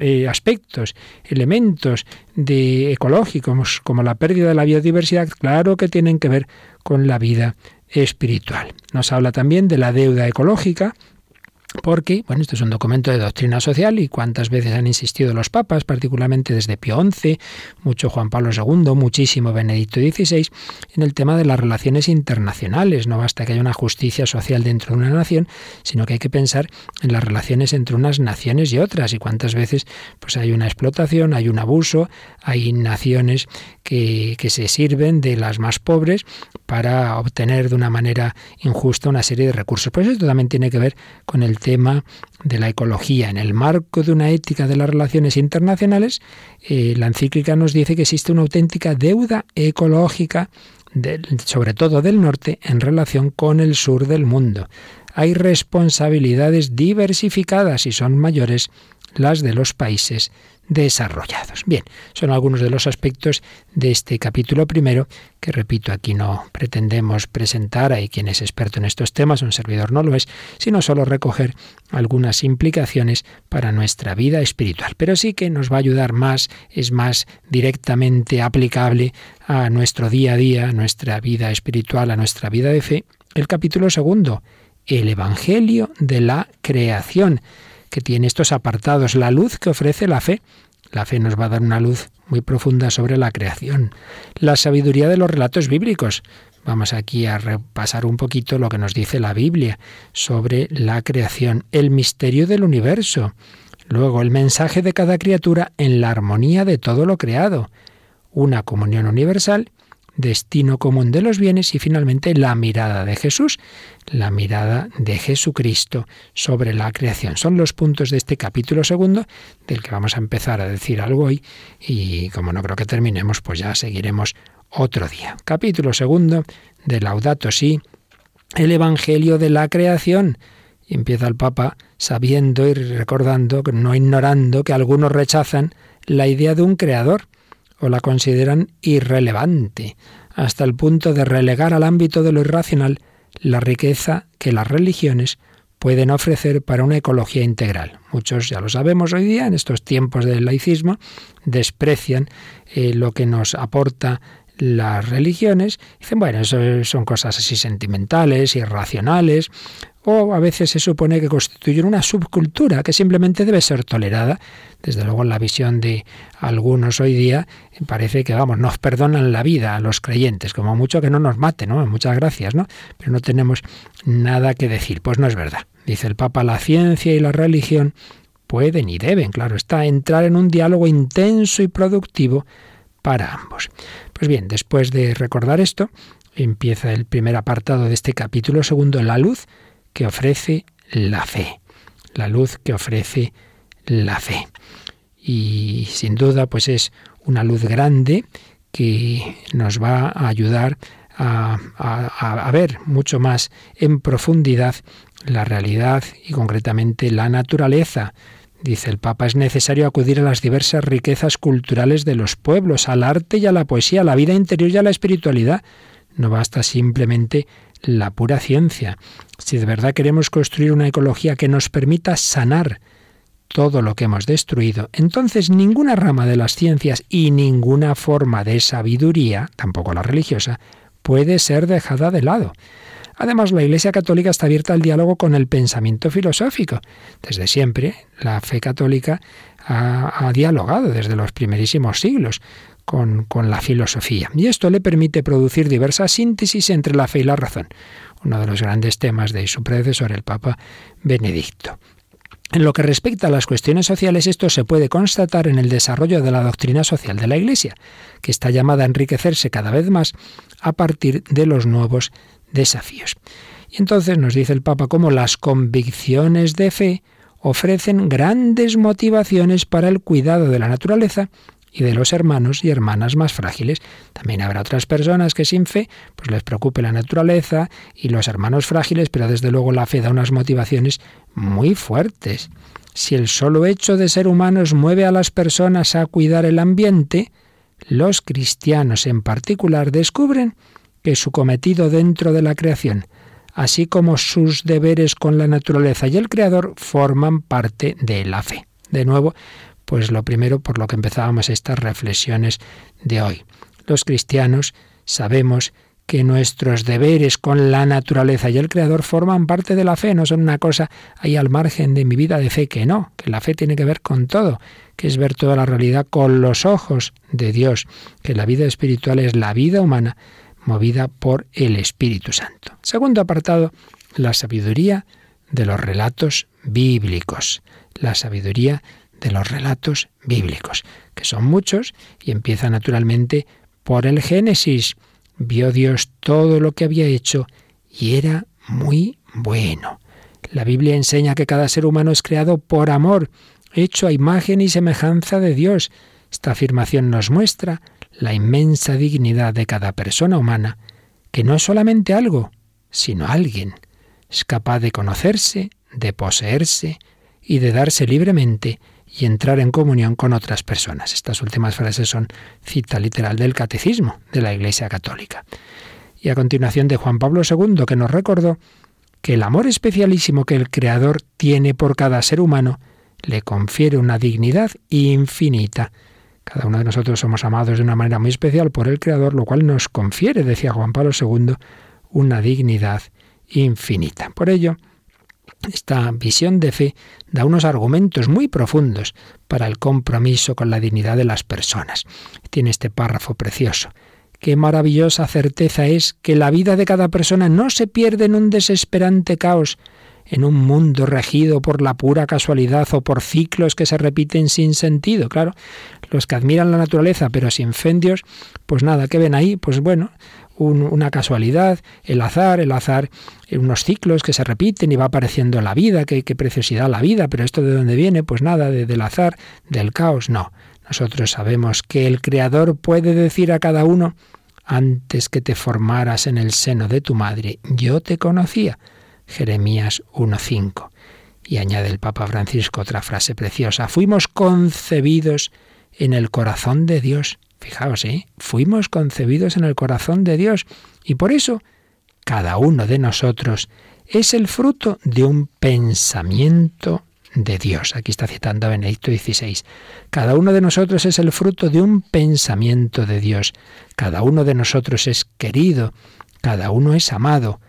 eh, aspectos, elementos de ecológicos como la pérdida de la biodiversidad, claro que tienen que ver con la vida espiritual. Nos habla también de la deuda ecológica, porque, bueno, esto es un documento de doctrina social y cuántas veces han insistido los papas, particularmente desde Pío XI, mucho Juan Pablo II, muchísimo Benedicto XVI, en el tema de las relaciones internacionales. No basta que haya una justicia social dentro de una nación, sino que hay que pensar en las relaciones entre unas naciones y otras y cuántas veces pues hay una explotación, hay un abuso, hay naciones que, que se sirven de las más pobres para obtener de una manera injusta una serie de recursos. Pues esto también tiene que ver con el tema de la ecología. En el marco de una ética de las relaciones internacionales, eh, la encíclica nos dice que existe una auténtica deuda ecológica, sobre todo del norte, en relación con el sur del mundo. Hay responsabilidades diversificadas y son mayores las de los países desarrollados. Bien, son algunos de los aspectos de este capítulo primero, que repito, aquí no pretendemos presentar, hay quien es experto en estos temas, un servidor no lo es, sino solo recoger algunas implicaciones para nuestra vida espiritual. Pero sí que nos va a ayudar más, es más directamente aplicable a nuestro día a día, a nuestra vida espiritual, a nuestra vida de fe. El capítulo segundo, el Evangelio de la creación que tiene estos apartados, la luz que ofrece la fe. La fe nos va a dar una luz muy profunda sobre la creación, la sabiduría de los relatos bíblicos. Vamos aquí a repasar un poquito lo que nos dice la Biblia sobre la creación, el misterio del universo, luego el mensaje de cada criatura en la armonía de todo lo creado, una comunión universal destino común de los bienes y finalmente la mirada de Jesús, la mirada de Jesucristo sobre la creación. Son los puntos de este capítulo segundo del que vamos a empezar a decir algo hoy y como no creo que terminemos, pues ya seguiremos otro día. Capítulo segundo de Laudato Si, el Evangelio de la creación. Y empieza el Papa sabiendo y recordando, no ignorando que algunos rechazan la idea de un creador o la consideran irrelevante, hasta el punto de relegar al ámbito de lo irracional la riqueza que las religiones pueden ofrecer para una ecología integral. Muchos, ya lo sabemos hoy día, en estos tiempos del laicismo, desprecian eh, lo que nos aporta las religiones. Dicen, bueno, eso son cosas así sentimentales, irracionales, o a veces se supone que constituyen una subcultura que simplemente debe ser tolerada. Desde luego, en la visión de algunos hoy día parece que, vamos, nos perdonan la vida a los creyentes, como mucho que no nos maten, ¿no? Muchas gracias, ¿no? Pero no tenemos nada que decir. Pues no es verdad. Dice el Papa, la ciencia y la religión pueden y deben, claro está, entrar en un diálogo intenso y productivo para ambos. Pues bien, después de recordar esto, empieza el primer apartado de este capítulo segundo, la luz que ofrece la fe, la luz que ofrece la fe. Y sin duda, pues es una luz grande que nos va a ayudar a, a, ver mucho más en profundidad la realidad y concretamente la naturaleza Dice el Papa, es necesario acudir a las diversas riquezas culturales de los pueblos, al arte y a la poesía, a la vida interior y a la espiritualidad. No basta simplemente la pura ciencia. Si de verdad queremos construir una ecología que nos permita sanar todo lo que hemos destruido, entonces ninguna rama de las ciencias y ninguna forma de sabiduría, tampoco la religiosa, puede ser dejada de lado. Además, la Iglesia Católica está abierta al diálogo con el pensamiento filosófico. Desde siempre, la fe católica ha, dialogado desde los primerísimos siglos con, la filosofía. Y esto le permite producir diversas síntesis entre la fe y la razón, uno de los grandes temas de su predecesor, el Papa Benedicto. En lo que respecta a las cuestiones sociales, esto se puede constatar en el desarrollo de la doctrina social de la Iglesia, que está llamada a enriquecerse cada vez más a partir de los nuevos desafíos. Y entonces nos dice el Papa cómo las convicciones de fe ofrecen grandes motivaciones para el cuidado de la naturaleza y de los hermanos y hermanas más frágiles. También habrá otras personas que sin fe pues les preocupe la naturaleza y los hermanos frágiles, pero desde luego la fe da unas motivaciones muy fuertes. Si el solo hecho de ser humanos mueve a las personas a cuidar el ambiente, los cristianos en particular descubren que su cometido dentro de la creación, así como sus deberes con la naturaleza y el Creador, forman parte de la fe. De nuevo, pues lo primero por lo que empezábamos estas reflexiones de hoy. Los cristianos sabemos que nuestros deberes con la naturaleza y el Creador forman parte de la fe, no son una cosa ahí al margen de mi vida de fe, que no, que la fe tiene que ver con todo, que es ver toda la realidad con los ojos de Dios, que la vida espiritual es la vida humana movida por el Espíritu Santo. Segundo apartado, la sabiduría de los relatos bíblicos. La sabiduría de los relatos bíblicos, que son muchos y empieza naturalmente por el Génesis. Vio Dios todo lo que había hecho y era muy bueno. La Biblia enseña que cada ser humano es creado por amor, hecho a imagen y semejanza de Dios. Esta afirmación nos muestra la inmensa dignidad de cada persona humana, que no es solamente algo, sino alguien. Es capaz de conocerse, de poseerse y de darse libremente y entrar en comunión con otras personas. Estas últimas frases son cita literal del Catecismo de la Iglesia Católica. Y a continuación de Juan Pablo II, que nos recordó que el amor especialísimo que el Creador tiene por cada ser humano le confiere una dignidad infinita cada uno de nosotros somos amados de una manera muy especial por el Creador, lo cual nos confiere, decía Juan Pablo II, una dignidad infinita. Por ello, esta visión de fe da unos argumentos muy profundos para el compromiso con la dignidad de las personas. Tiene este párrafo precioso. Qué maravillosa certeza es que la vida de cada persona no se pierde en un desesperante caos, en un mundo regido por la pura casualidad o por ciclos que se repiten sin sentido. Claro, los que admiran la naturaleza pero sin fendios, pues nada, ¿qué ven ahí? Pues bueno, una casualidad, el azar, el azar, unos ciclos que se repiten y va apareciendo la vida, qué, qué preciosidad la vida, pero esto de dónde viene, pues nada, del azar, del caos, no. Nosotros sabemos que el Creador puede decir a cada uno, antes que te formaras en el seno de tu madre, yo te conocía. Jeremías 1.5. Y añade el Papa Francisco otra frase preciosa, fuimos concebidos en el corazón de Dios. Fijaos, ¿eh? fuimos concebidos en el corazón de Dios y por eso cada uno de nosotros es el fruto de un pensamiento de Dios. Aquí está citando a Benedicto XVI. Cada uno de nosotros es el fruto de un pensamiento de Dios. Cada uno de nosotros es querido, cada uno es amado,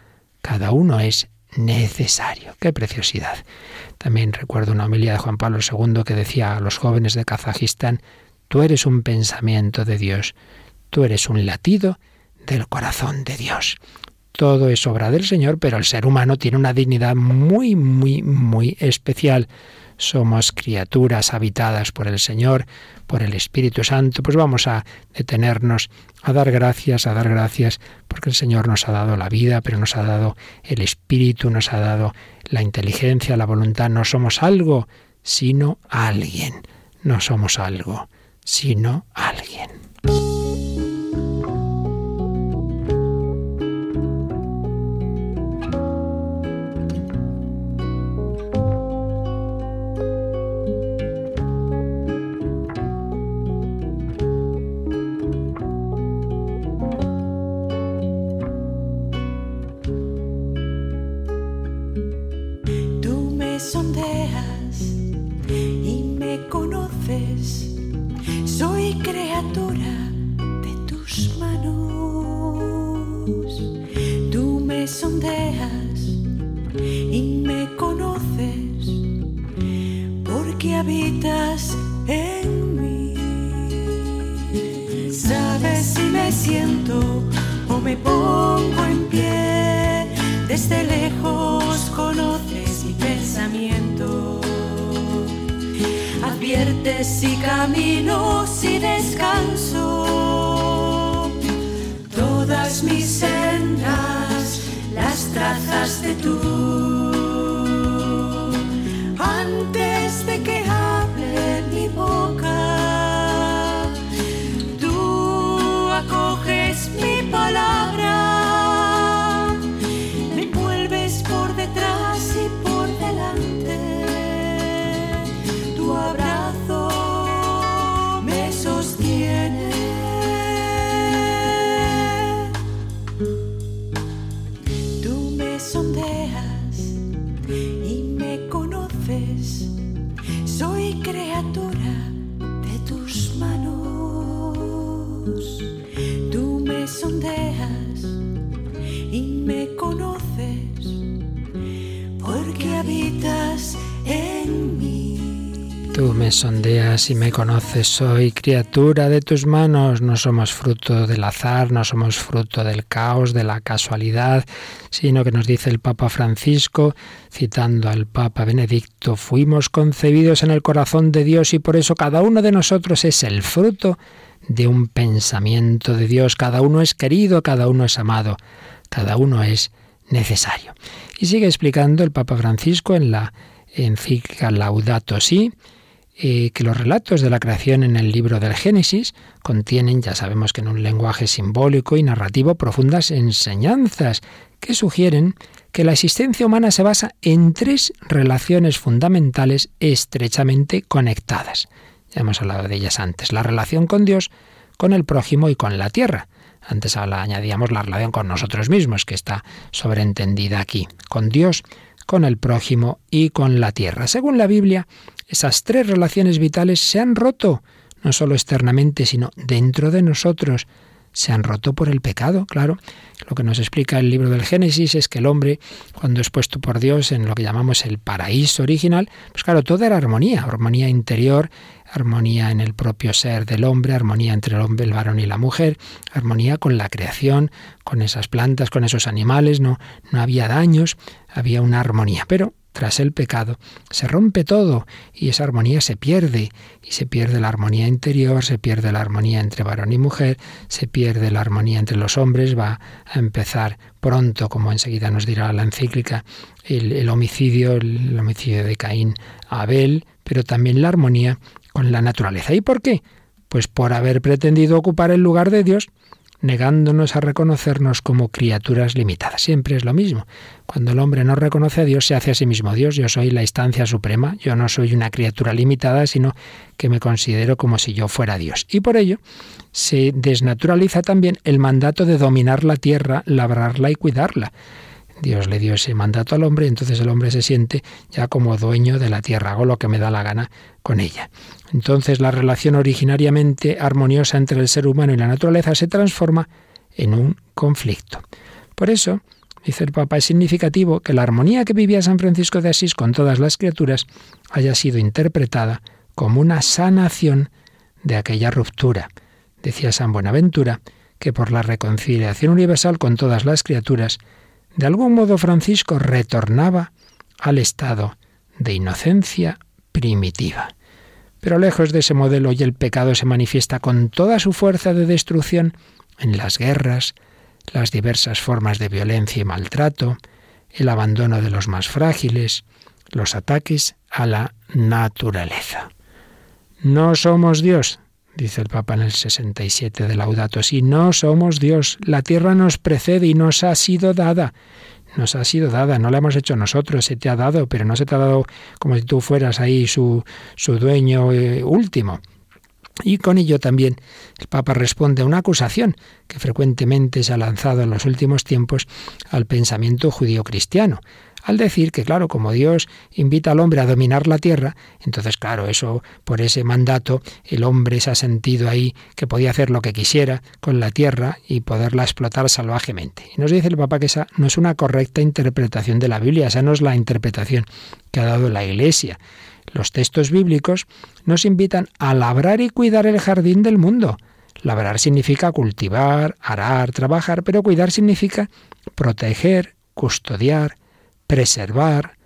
cada uno es necesario. ¡Qué preciosidad! También recuerdo una homilía de Juan Pablo II que decía a los jóvenes de Kazajistán, tú eres un pensamiento de Dios, tú eres un latido del corazón de Dios. Todo es obra del Señor, pero el ser humano tiene una dignidad muy, muy, muy especial somos criaturas habitadas por el Señor, por el Espíritu Santo, pues vamos a detenernos a dar gracias, a dar gracias, porque el Señor nos ha dado la vida, pero nos ha dado el Espíritu, nos ha dado la inteligencia, la voluntad. No somos algo, sino alguien. No somos algo, sino alguien. Y me conoces, soy criatura de tus manos, no somos fruto del azar, no somos fruto del caos, de la casualidad, sino que nos dice el Papa Francisco, citando al Papa Benedicto, fuimos concebidos en el corazón de Dios y por eso cada uno de nosotros es el fruto de un pensamiento de Dios, cada uno es querido, cada uno es amado, cada uno es necesario. Y sigue explicando el Papa Francisco en la encíclica Laudato Si, que los relatos de la creación en el libro del Génesis contienen, ya sabemos que en un lenguaje simbólico y narrativo, profundas enseñanzas que sugieren que la existencia humana se basa en tres relaciones fundamentales estrechamente conectadas. Ya hemos hablado de ellas antes. La relación con Dios, con el prójimo y con la tierra. Antes añadíamos la relación con nosotros mismos, que está sobreentendida aquí. Con Dios, con el prójimo y con la tierra. Según la Biblia, esas tres relaciones vitales se han roto, no solo externamente, sino dentro de nosotros. Se han roto por el pecado, claro. Lo que nos explica el libro del Génesis es que el hombre, cuando es puesto por Dios en lo que llamamos el paraíso original, pues claro, todo era armonía, armonía interior, armonía en el propio ser del hombre, armonía entre el hombre, el varón y la mujer, armonía con la creación, con esas plantas, con esos animales, no, no había daños, había una armonía. Pero tras el pecado se rompe todo y esa armonía se pierde y se pierde la armonía interior, se pierde la armonía entre varón y mujer, se pierde la armonía entre los hombres, va a empezar pronto, como enseguida nos dirá la encíclica, el, homicidio, el homicidio de Caín a Abel, pero también la armonía con la naturaleza. ¿Y por qué? Pues por haber pretendido ocupar el lugar de Dios, negándonos a reconocernos como criaturas limitadas. Siempre es lo mismo. Cuando el hombre no reconoce a Dios, se hace a sí mismo Dios. Yo soy la instancia suprema, yo no soy una criatura limitada, sino que me considero como si yo fuera Dios. Y por ello se desnaturaliza también el mandato de dominar la tierra, labrarla y cuidarla. Dios le dio ese mandato al hombre, entonces el hombre se siente ya como dueño de la tierra, hago lo que me da la gana con ella. Entonces la relación originariamente armoniosa entre el ser humano y la naturaleza se transforma en un conflicto. Por eso, dice el Papa, es significativo que la armonía que vivía San Francisco de Asís con todas las criaturas haya sido interpretada como una sanación de aquella ruptura. Decía San Buenaventura que por la reconciliación universal con todas las criaturas, de algún modo Francisco retornaba al estado de inocencia primitiva. Pero lejos de ese modelo y el pecado se manifiesta con toda su fuerza de destrucción en las guerras, las diversas formas de violencia y maltrato, el abandono de los más frágiles, los ataques a la naturaleza. No somos Dios, dice el Papa en el 67 de Laudato Si, no somos Dios, la tierra nos precede y nos ha sido dada. Nos ha sido dada, no la hemos hecho nosotros, se te ha dado, pero no se te ha dado como si tú fueras ahí su, su dueño eh, último. Y con ello también el Papa responde a una acusación que frecuentemente se ha lanzado en los últimos tiempos al pensamiento judío cristiano. Al decir que, claro, como Dios invita al hombre a dominar la tierra, entonces, claro, eso, por ese mandato, el hombre se ha sentido ahí que podía hacer lo que quisiera con la tierra y poderla explotar salvajemente. Y nos dice el Papa que esa no es una correcta interpretación de la Biblia, esa no es la interpretación que ha dado la Iglesia. Los textos bíblicos nos invitan a labrar y cuidar el jardín del mundo. Labrar significa cultivar, arar, trabajar, pero cuidar significa proteger, custodiar, preservar,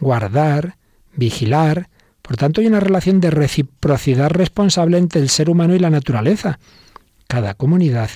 guardar, vigilar. Por tanto, hay una relación de reciprocidad responsable entre el ser humano y la naturaleza. Cada comunidad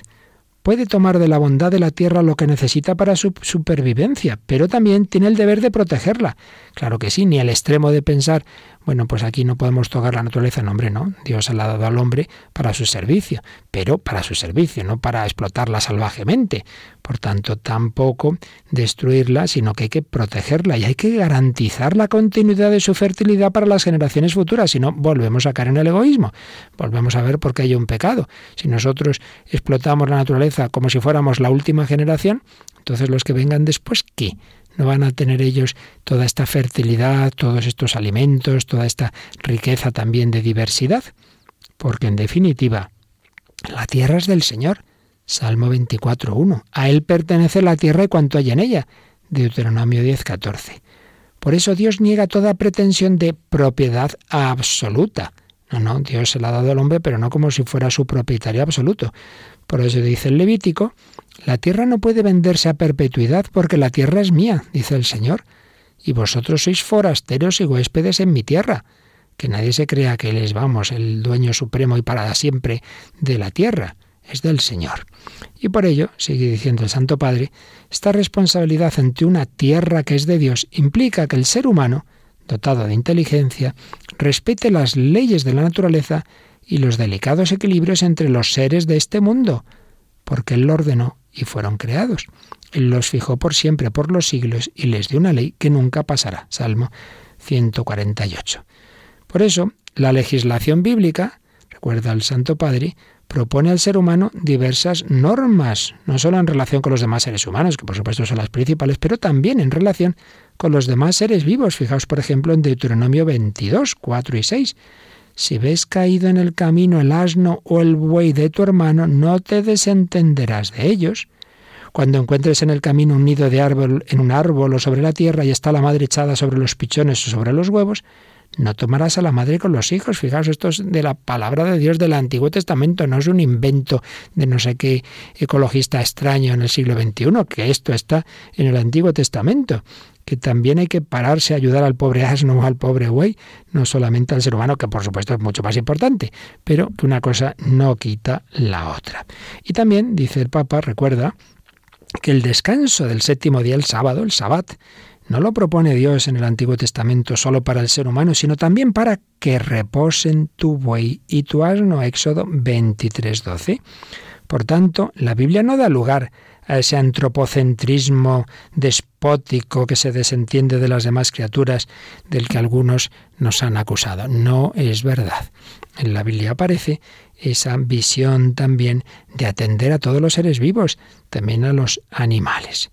puede tomar de la bondad de la tierra lo que necesita para su supervivencia, pero también tiene el deber de protegerla. Claro que sí, ni al extremo de pensar, bueno, pues aquí no podemos tocar la naturaleza, no, hombre, no. Dios ha dado al hombre para su servicio, pero para su servicio, no para explotarla salvajemente. Por tanto, tampoco destruirla, sino que hay que protegerla y hay que garantizar la continuidad de su fertilidad para las generaciones futuras, si no, volvemos a caer en el egoísmo. Volvemos a ver por qué hay un pecado. Si nosotros explotamos la naturaleza como si fuéramos la última generación, entonces los que vengan después, ¿qué? No van a tener ellos toda esta fertilidad, todos estos alimentos, toda esta riqueza también de diversidad, porque en definitiva, la tierra es del Señor. Salmo 24.1. A Él pertenece la tierra y cuanto hay en ella. Deuteronomio 10.14. Por eso Dios niega toda pretensión de propiedad absoluta. No, no, Dios se la ha dado al hombre, pero no como si fuera su propietario absoluto. Por eso dice el Levítico la tierra no puede venderse a perpetuidad porque la tierra es mía, dice el Señor, y vosotros sois forasteros y huéspedes en mi tierra. Que nadie se crea que Él es, vamos, el dueño supremo y para siempre de la tierra. Es del Señor. Y por ello, sigue diciendo el Santo Padre, esta responsabilidad ante una tierra que es de Dios implica que el ser humano, dotado de inteligencia, respete las leyes de la naturaleza y los delicados equilibrios entre los seres de este mundo, porque Él lo ordenó y fueron creados. Él los fijó por siempre, por los siglos, y les dio una ley que nunca pasará. Salmo 148. Por eso, la legislación bíblica, recuerda el Santo Padre, propone al ser humano diversas normas, no solo en relación con los demás seres humanos, que por supuesto son las principales, pero también en relación con los demás seres vivos. Fijaos, por ejemplo, en Deuteronomio 22, 4 y 6. Si ves caído en el camino el asno o el buey de tu hermano, no te desentenderás de ellos. Cuando encuentres en el camino un nido de árbol en un árbol o sobre la tierra y está la madre echada sobre los pichones o sobre los huevos, no tomarás a la madre con los hijos. Fijaos, esto es de la palabra de Dios del Antiguo Testamento, no es un invento de no sé qué ecologista extraño en el siglo XXI, que esto está en el Antiguo Testamento que también hay que pararse a ayudar al pobre asno o al pobre buey, no solamente al ser humano, que por supuesto es mucho más importante, pero que una cosa no quita la otra. Y también, dice el Papa, recuerda que el descanso del séptimo día, el sábado, el sabbat, no lo propone Dios en el Antiguo Testamento solo para el ser humano, sino también para que reposen tu buey y tu asno. Éxodo 23:12. Por tanto, la Biblia no da lugar a ese antropocentrismo despótico que se desentiende de las demás criaturas del que algunos nos han acusado. No es verdad. En la Biblia aparece esa visión también de atender a todos los seres vivos, también a los animales.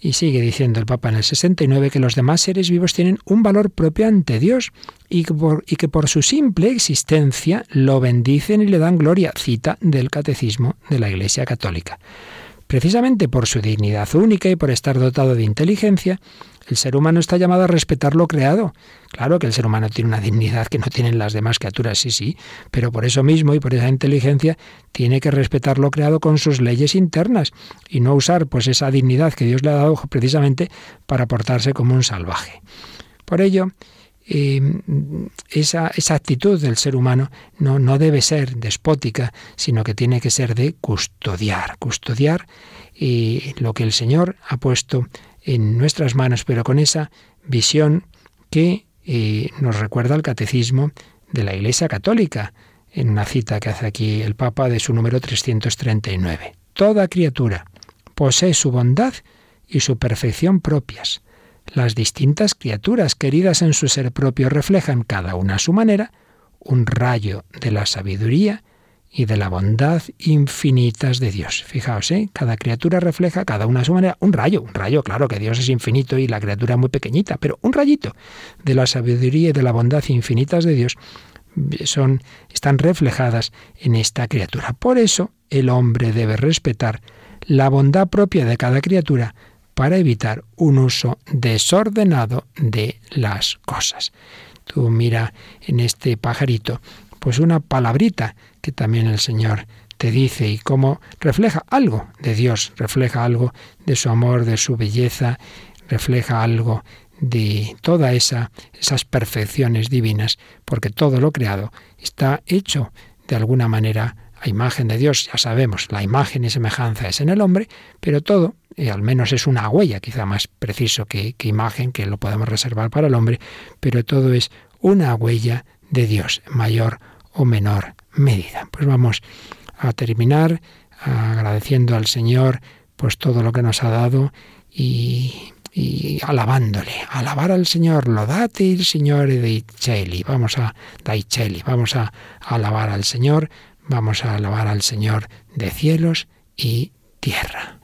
Y sigue diciendo el Papa en el 69 que los demás seres vivos tienen un valor propio ante Dios y que, por, y que por su simple existencia lo bendicen y le dan gloria, cita del Catecismo de la Iglesia Católica. Precisamente por su dignidad única y por estar dotado de inteligencia, el ser humano está llamado a respetar lo creado. Claro que el ser humano tiene una dignidad que no tienen las demás criaturas, sí, sí, pero por eso mismo y por esa inteligencia tiene que respetar lo creado con sus leyes internas y no usar pues esa dignidad que Dios le ha dado precisamente para portarse como un salvaje. Por ello, esa, esa, actitud del ser humano no, no debe ser despótica, sino que tiene que ser de custodiar, custodiar eh, lo que el Señor ha puesto en nuestras manos, pero con esa visión que eh, nos recuerda el catecismo de la Iglesia Católica, en una cita que hace aquí el Papa de su número 339. Toda criatura posee su bondad y su perfección propias las distintas criaturas queridas en su ser propio reflejan, cada una a su manera, un rayo de la sabiduría y de la bondad infinitas de Dios. Fijaos, ¿eh? cada criatura refleja, cada una a su manera, un rayo, un rayo, claro que Dios es infinito y la criatura muy pequeñita, pero un rayito de la sabiduría y de la bondad infinitas de Dios son, están reflejadas en esta criatura. Por eso el hombre debe respetar la bondad propia de cada criatura para evitar un uso desordenado de las cosas. Tú mira en este pajarito, pues una palabrita que también el Señor te dice y cómo refleja algo de Dios, refleja algo de su amor, de su belleza, refleja algo de toda esa esas perfecciones divinas, porque todo lo creado está hecho de alguna manera a imagen de Dios, ya sabemos, la imagen y semejanza es en el hombre, pero todo, y al menos es una huella, quizá más preciso que, imagen, que lo podemos reservar para el hombre, pero todo es una huella de Dios, mayor o menor medida. Pues vamos a terminar agradeciendo al Señor pues todo lo que nos ha dado y, alabándole, alabar al Señor, lodate el Señor de Cheli, vamos a Cheli, vamos a alabar al Señor, vamos a alabar al Señor de cielos y tierra.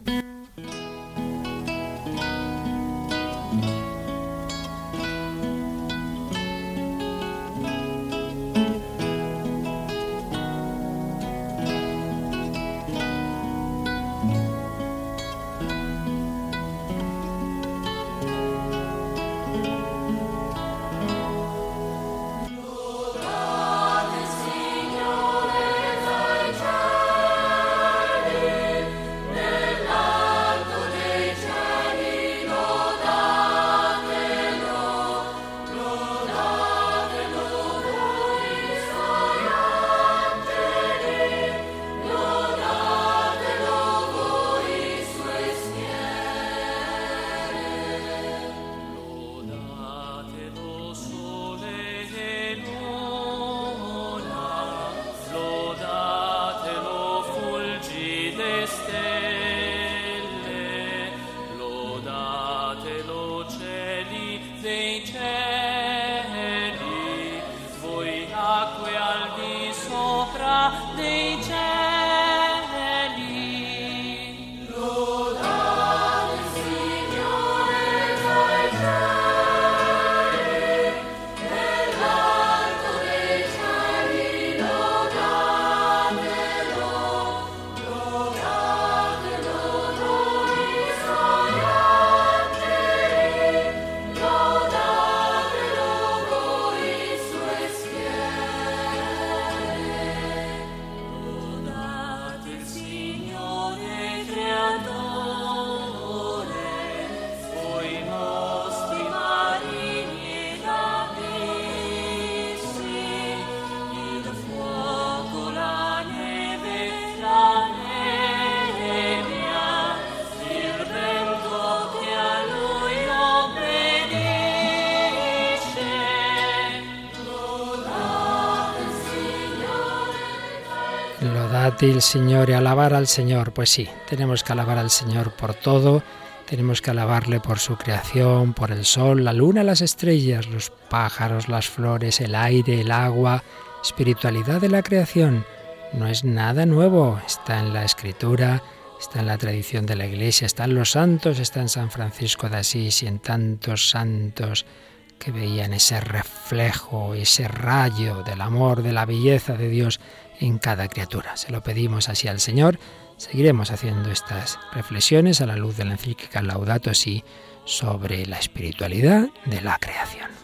El Señor y alabar al Señor. Pues sí, tenemos que alabar al Señor por todo, tenemos que alabarle por su creación, por el sol, la luna, las estrellas, los pájaros, las flores, el aire, el agua, espiritualidad de la creación. No es nada nuevo, está en la escritura, está en la tradición de la iglesia, está en los santos, está en San Francisco de Asís y en tantos santos que veían ese reflejo, ese rayo del amor, de la belleza de Dios en cada criatura. Se lo pedimos así al Señor. Seguiremos haciendo estas reflexiones a la luz de la encíclica Laudato Si sobre la espiritualidad de la creación.